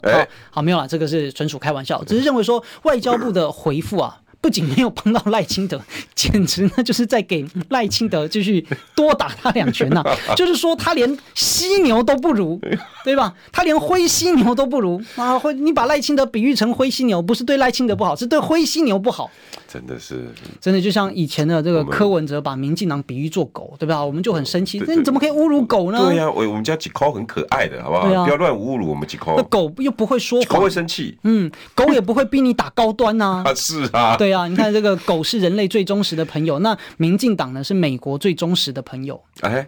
好，没有了，这个是纯属开玩笑，只是认为说外交部的回复啊。不仅没有帮到赖清德，简直呢就是在给赖清德继续多打他两拳呐、啊！就是说他连犀牛都不如，对吧？他连灰犀牛都不如啊！灰，你把赖清德比喻成灰犀牛，不是对赖清德不好，是对灰犀牛不好。真的是，真的就像以前的这个柯文哲把民进党比喻做狗，对吧？我们就很生气，那你怎么可以侮辱狗呢？对呀、啊，我我们家几口很可爱的，好不好？啊、不要乱侮辱我们几口。那狗又不会说话，狗会生气。嗯，狗也不会逼你打高端呐、啊。啊，是啊。对啊，你看这个 狗是人类最忠实的朋友，那民进党呢是美国最忠实的朋友。哎，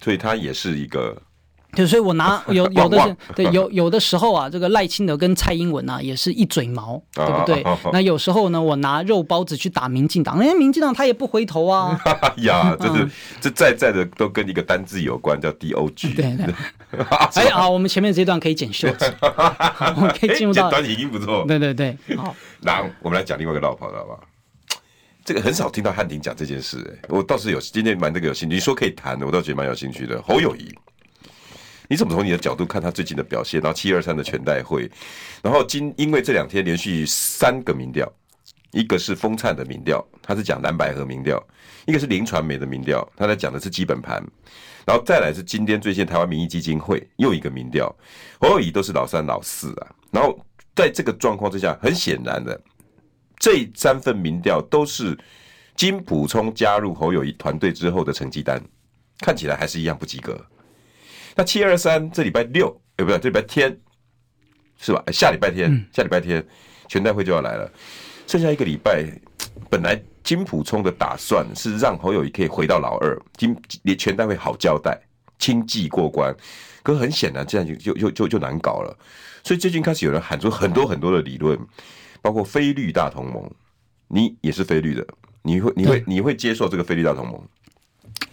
所以他也是一个。就所以，我拿 有有的是对有有的时候啊，这个赖清德跟蔡英文啊，也是一嘴毛，对不对？那有时候呢，我拿肉包子去打民进党，哎，民进党他也不回头啊。呀，这是这在在的都跟一个单字有关，叫 D O G。对对。哎，好，我们前面这段可以剪袖子，我们可以进入到。短语音不错。对对对。好，那我们来讲另外一个绕跑的好不好？这个很少听到汉庭讲这件事，哎，我倒是有今天蛮这个有兴趣，你说可以谈的，我倒觉得蛮有兴趣的。侯友宜。你怎么从你的角度看他最近的表现？然后七二三的全代会，然后今因为这两天连续三个民调，一个是风灿的民调，他是讲蓝白合民调；一个是林传媒的民调，他在讲的是基本盘；然后再来是今天最近台湾民意基金会又一个民调，侯友宜都是老三老四啊。然后在这个状况之下，很显然的，这三份民调都是金溥聪加入侯友谊团队之后的成绩单，看起来还是一样不及格。那七二三这礼拜六，哎，不是，这礼拜天是吧？下礼拜天，下礼拜天全代会就要来了，剩下一个礼拜，本来金普聪的打算是让侯友谊可以回到老二，金连全代会好交代，轻骑过关。可很显然，这样就就就就就难搞了。所以最近开始有人喊出很多很多的理论，包括非绿大同盟，你也是非绿的，你会你会你会接受这个非绿大同盟？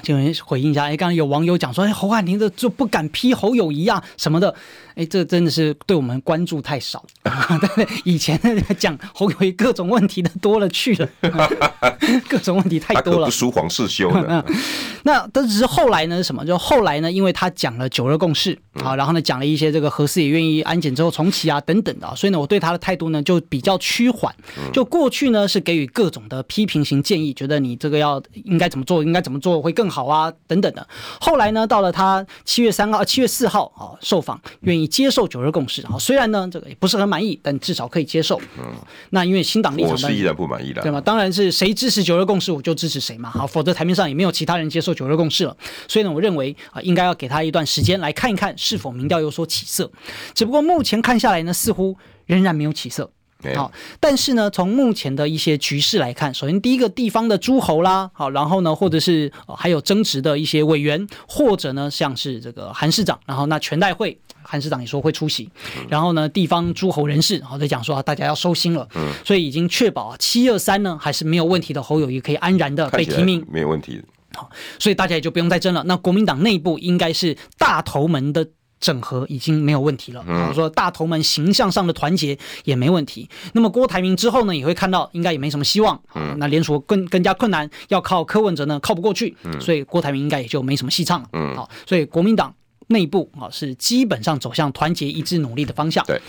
就回应一下，哎，刚刚有网友讲说，哎，侯汉廷这就不敢批侯友谊啊什么的，哎，这真的是对我们关注太少。对，以前讲侯友谊各种问题的多了去了，各种问题太多了。不输黄世修的。那但只是后来呢？什么？就后来呢？因为他讲了九二共识啊，然后呢讲了一些这个何四也愿意安检之后重启啊等等的，所以呢我对他的态度呢就比较趋缓。就过去呢是给予各种的批评型建议，觉得你这个要应该怎么做，应该怎么做会更。好啊，等等的。后来呢，到了他七月三号、七月四号啊，受访愿意接受九二共识啊。虽然呢，这个也不是很满意，但至少可以接受。嗯，那因为新党立场，我是依然不满意的，对吗？当然是谁支持九二共识，我就支持谁嘛。好，否则台面上也没有其他人接受九二共识了。所以呢，我认为啊，应该要给他一段时间来看一看是否民调有所起色。只不过目前看下来呢，似乎仍然没有起色。好，但是呢，从目前的一些局势来看，首先第一个地方的诸侯啦，好，然后呢，或者是还有争执的一些委员，或者呢，像是这个韩市长，然后那全代会韩市长也说会出席，然后呢，地方诸侯人士，然后在讲说啊大家要收心了，嗯，所以已经确保啊，七二三呢还是没有问题的，侯友谊可以安然的被提名，没有问题，好，所以大家也就不用再争了。那国民党内部应该是大头门的。整合已经没有问题了，比如说大头们形象上的团结也没问题。那么郭台铭之后呢，也会看到应该也没什么希望。嗯，那联署更更加困难，要靠柯文哲呢靠不过去，所以郭台铭应该也就没什么戏唱了。嗯，好，所以国民党内部啊是基本上走向团结一致努力的方向。对，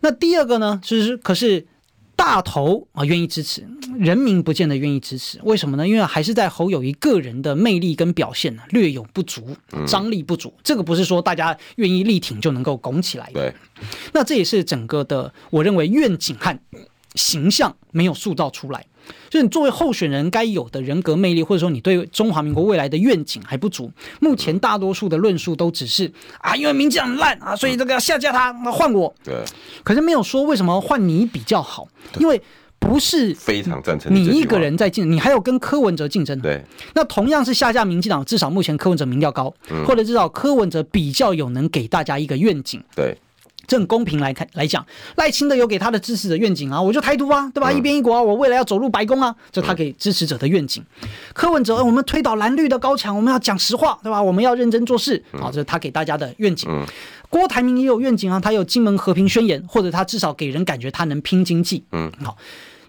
那第二个呢，就是可是。大头啊，愿意支持，人民不见得愿意支持，为什么呢？因为还是在侯友谊个人的魅力跟表现呢，略有不足，张力不足。这个不是说大家愿意力挺就能够拱起来的。对，那这也是整个的，我认为愿景和形象没有塑造出来。就是你作为候选人该有的人格魅力，或者说你对中华民国未来的愿景还不足。目前大多数的论述都只是啊，因为民进党烂啊，所以这个要下架他，那换我。对。可是没有说为什么换你比较好，因为不是非常赞成你一个人在竞争，你还有跟柯文哲竞争。对。那同样是下架民进党，至少目前柯文哲民调高，或者至少柯文哲比较有能给大家一个愿景。对。这很公平来看来讲，赖清德有给他的支持者愿景啊，我就台独啊，对吧？嗯、一边一国啊，我未来要走入白宫啊，这他给支持者的愿景。嗯、柯文哲，我们推倒蓝绿的高墙，我们要讲实话，对吧？我们要认真做事，好、嗯，这是他给大家的愿景。嗯、郭台铭也有愿景啊，他有金门和平宣言，或者他至少给人感觉他能拼经济。嗯，好。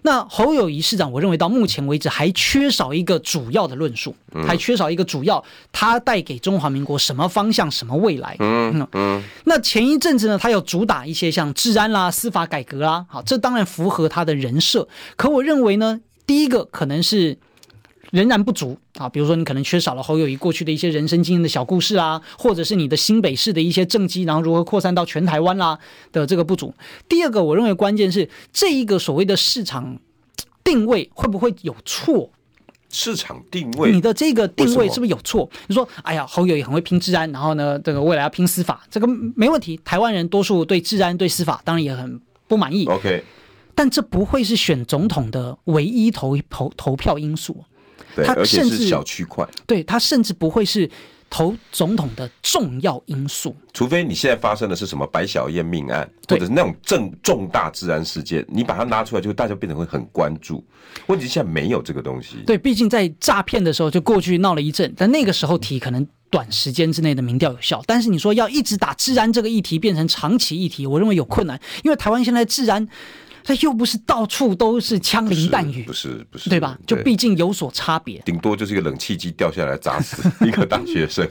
那侯友宜市长，我认为到目前为止还缺少一个主要的论述，还缺少一个主要，他带给中华民国什么方向、什么未来？嗯嗯。那前一阵子呢，他有主打一些像治安啦、司法改革啦，好，这当然符合他的人设。可我认为呢，第一个可能是。仍然不足啊，比如说你可能缺少了侯友谊过去的一些人生经验的小故事啊，或者是你的新北市的一些政绩，然后如何扩散到全台湾啦的这个不足。第二个，我认为关键是这一个所谓的市场 定位会不会有错？市场定位，你的这个定位是不是有错？你说，哎呀，侯友也很会拼治安，然后呢，这个未来要拼司法，这个没问题。台湾人多数对治安、对司法当然也很不满意。OK，但这不会是选总统的唯一投投投票因素。对，他甚至是小区块，对，他甚至不会是投总统的重要因素，除非你现在发生的是什么白小燕命案，或者是那种重重大治安事件，你把它拿出来，就大家变得会很关注。问题现在没有这个东西。对，毕竟在诈骗的时候就过去闹了一阵，但那个时候提可能短时间之内的民调有效，但是你说要一直打治安这个议题变成长期议题，我认为有困难，因为台湾现在治安。它又不是到处都是枪林弹雨，不是不是，不是对吧？就毕竟有所差别，顶多就是一个冷气机掉下来砸死 一个大学生，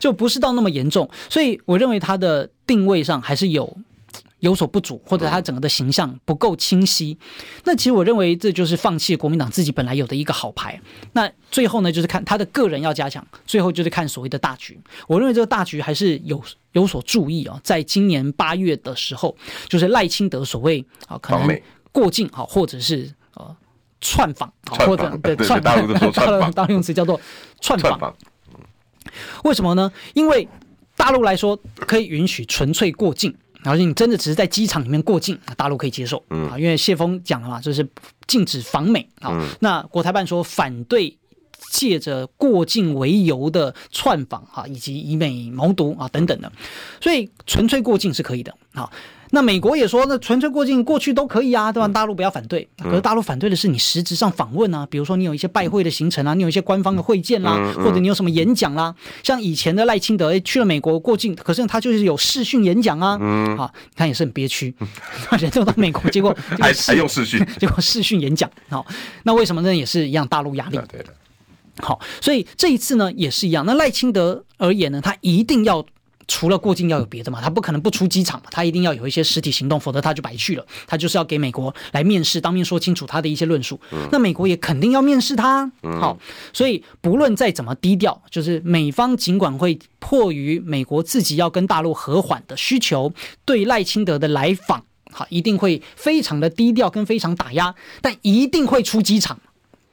就不是到那么严重。所以我认为它的定位上还是有。有所不足，或者他整个的形象不够清晰。那其实我认为这就是放弃国民党自己本来有的一个好牌。那最后呢，就是看他的个人要加强，最后就是看所谓的大局。我认为这个大局还是有有所注意啊。在今年八月的时候，就是赖清德所谓啊可能过境啊，或者是呃串访啊，或者 对串访，大陆 大陆用词叫做 串访。为什么呢？因为大陆来说可以允许纯粹过境。然后你真的只是在机场里面过境，大陆可以接受，嗯啊，因为谢峰讲了嘛，就是禁止访美啊。嗯、那国台办说反对借着过境为由的窜访啊，以及以美谋独啊等等的，所以纯粹过境是可以的啊。那美国也说，那纯粹过境过去都可以啊，对吧？大陆不要反对。可是大陆反对的是你实质上访问啊，比如说你有一些拜会的行程啊，你有一些官方的会见啦，或者你有什么演讲啦。像以前的赖清德，哎，去了美国过境，可是他就是有视讯演讲啊，好，你看也是很憋屈，人都到美国，结果还还用视讯，结果视讯演讲，好，那为什么呢？也是一样，大陆压力。对的。好，所以这一次呢也是一样。那赖清德而言呢，他一定要。除了过境要有别的嘛，他不可能不出机场嘛，他一定要有一些实体行动，否则他就白去了。他就是要给美国来面试，当面说清楚他的一些论述。嗯、那美国也肯定要面试他。嗯、好，所以不论再怎么低调，就是美方尽管会迫于美国自己要跟大陆和缓的需求，对赖清德的来访，好，一定会非常的低调跟非常打压，但一定会出机场。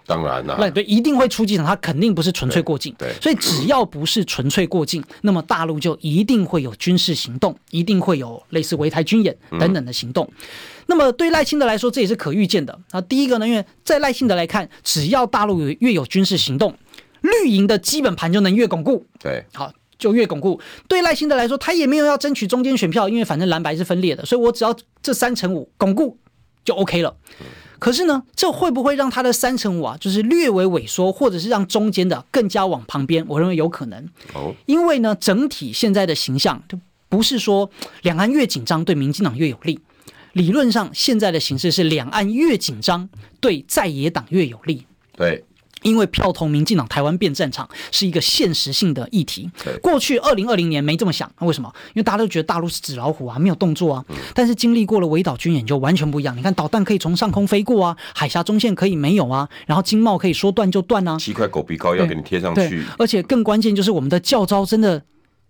当然了，对对，一定会出机场，他肯定不是纯粹过境。对，所以只要不是纯粹过境，那么大陆就一定会有军事行动，一定会有类似围台军演等等的行动。那么对赖清德来说，这也是可预见的那。第一个呢，因为在赖清德来看，只要大陆有越有军事行动，绿营的基本盘就能越巩固。对，好，就越巩固。对赖清德来说，他也没有要争取中间选票，因为反正蓝白是分裂的，所以我只要这三成五巩固就 OK 了。可是呢，这会不会让他的三成五啊，就是略微萎缩，或者是让中间的更加往旁边？我认为有可能。哦，因为呢，整体现在的形象就不是说两岸越紧张对民进党越有利，理论上现在的形势是两岸越紧张对在野党越有利。对。因为票投民进党，台湾变战场是一个现实性的议题。过去二零二零年没这么想，为什么？因为大家都觉得大陆是纸老虎啊，没有动作啊。但是经历过了围岛军演，就完全不一样。你看导弹可以从上空飞过啊，海峡中线可以没有啊，然后经贸可以说断就断啊。七块狗皮膏药给你贴上去。而且更关键就是我们的教招真的。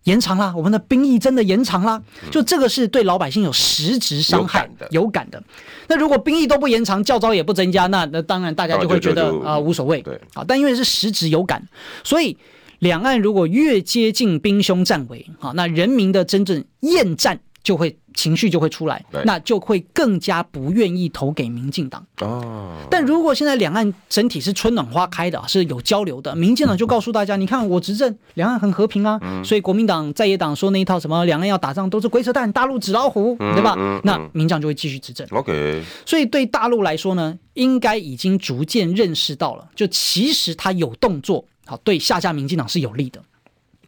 延长啦，我们的兵役真的延长啦，就这个是对老百姓有实质伤害的，有感的。那如果兵役都不延长，教招也不增加，那那当然大家就会觉得啊、呃、无所谓。对啊，但因为是实质有感，所以两岸如果越接近兵凶战危，啊，那人民的真正厌战就会情绪就会出来，那就会更加不愿意投给民进党。哦，但如果现在两岸整体是春暖花开的，是有交流的，民进党就告诉大家，你看我执政，两岸很和平啊。所以国民党在野党说那一套什么两岸要打仗都是鬼扯淡，大陆纸老虎，对吧？那民进党就会继续执政。OK，所以对大陆来说呢，应该已经逐渐认识到了，就其实他有动作，好对下架民进党是有利的。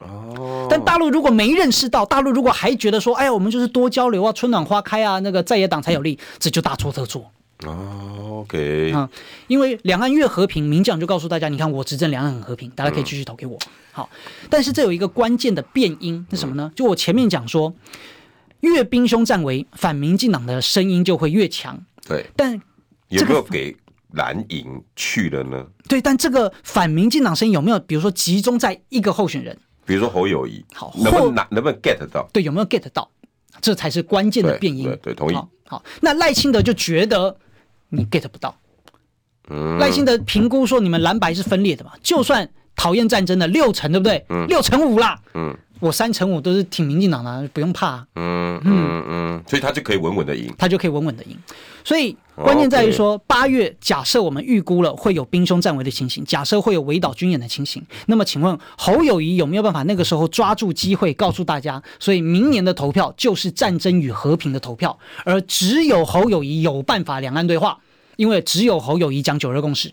哦，但大陆如果没认识到，大陆如果还觉得说，哎呀，我们就是多交流啊，春暖花开啊，那个在野党才有利，这就大错特错。哦，OK，啊，因为两岸越和平，民进党就告诉大家，你看我执政，两岸很和平，大家可以继续投给我。好，但是这有一个关键的变因是什么呢？就我前面讲说，越兵凶战危，反民进党的声音就会越强。对，但有没有给蓝营去了呢？对，但这个反民进党声音有没有，比如说集中在一个候选人？比如说侯友谊，好，能不能能不能 get 到？对，有没有 get 到？这才是关键的变因。对，对，对，同意。好，好，那赖清德就觉得你 get 不到。嗯，赖清德评估说你们蓝白是分裂的嘛？就算讨厌战争的六成，对不对？嗯，六成五啦。嗯，我三成五都是挺民进党的，不用怕。嗯嗯嗯，所以他就可以稳稳的赢，他就可以稳稳的赢。所以关键在于说，八月假设我们预估了会有兵凶战危的情形，假设会有围岛军演的情形，那么请问侯友谊有没有办法那个时候抓住机会告诉大家？所以明年的投票就是战争与和平的投票，而只有侯友谊有办法两岸对话，因为只有侯友谊讲九二共识，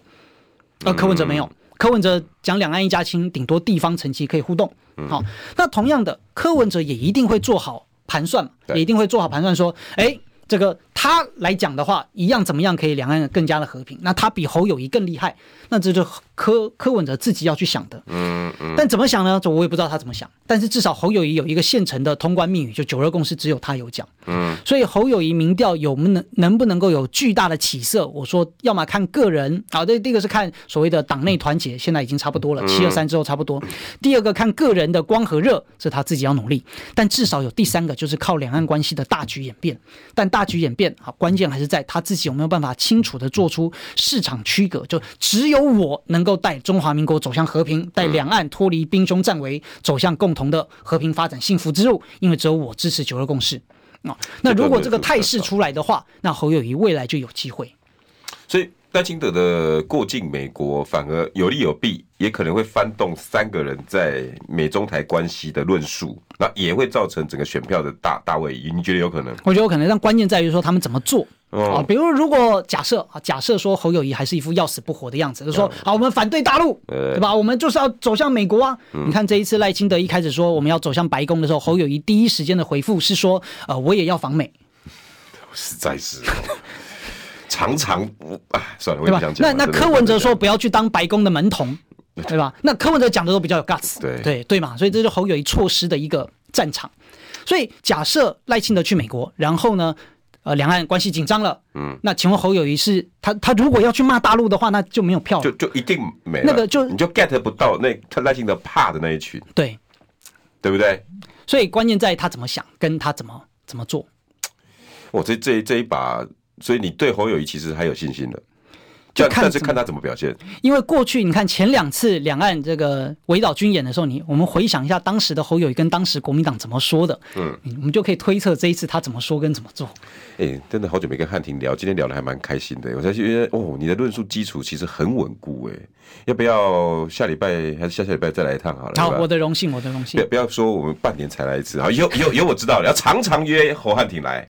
而柯文哲没有。柯文哲讲两岸一家亲，顶多地方层级可以互动。好，那同样的，柯文哲也一定会做好盘算，也一定会做好盘算，说，哎。这个他来讲的话，一样怎么样可以两岸更加的和平？那他比侯友谊更厉害，那这就柯柯文哲自己要去想的。嗯嗯。但怎么想呢？这我也不知道他怎么想。但是至少侯友谊有一个现成的通关密语，就九二共识只有他有讲。嗯。所以侯友谊民调有没能能不能够有巨大的起色？我说，要么看个人，啊，这第一个是看所谓的党内团结，现在已经差不多了，七二三之后差不多。第二个看个人的光和热，是他自己要努力。但至少有第三个，就是靠两岸关系的大局演变。但大大局演变，啊，关键还是在他自己有没有办法清楚的做出市场区隔，就只有我能够带中华民国走向和平，带两岸脱离兵凶战危，走向共同的和平发展幸福之路。因为只有我支持九二共识啊。那如果这个态势出来的话，那侯友谊未来就有机会。所以。赖清德的过境美国反而有利有弊，也可能会翻动三个人在美中台关系的论述，那也会造成整个选票的大大位移。你觉得有可能？我觉得有可能，但关键在于说他们怎么做哦。啊。比如如果假设啊，假设说侯友谊还是一副要死不活的样子，就说好，我们反对大陆，对吧？我们就是要走向美国啊。你看这一次赖清德一开始说我们要走向白宫的时候，侯友谊第一时间的回复是说，呃，我也要访美。实在是。常常不啊，算了，我也不想讲。那那柯文哲说不要去当白宫的门童，对吧？那柯文哲讲的都比较有 guts，对对对嘛。所以这就侯友谊错失的一个战场。所以假设赖清德去美国，然后呢，呃，两岸关系紧张了，嗯，那请问侯友谊是他他如果要去骂大陆的话，那就没有票了，就就一定没了。那个就你就 get 不到那他赖清德怕的那一群，对，对不对？所以关键在于他怎么想，跟他怎么怎么做。我这这这一把。所以你对侯友谊其实还有信心的，就看但是看他怎么表现。因为过去你看前两次两岸这个围岛军演的时候，你我们回想一下当时的侯友谊跟当时国民党怎么说的，嗯，我们就可以推测这一次他怎么说跟怎么做。哎、欸，真的好久没跟汉庭聊，今天聊的还蛮开心的。我才觉得哦，你的论述基础其实很稳固哎，要不要下礼拜还是下下礼拜再来一趟好了？好，我的荣幸，我的荣幸。不要不要说我们半年才来一次，好，以后以后以后我知道了，要常常约侯汉庭来。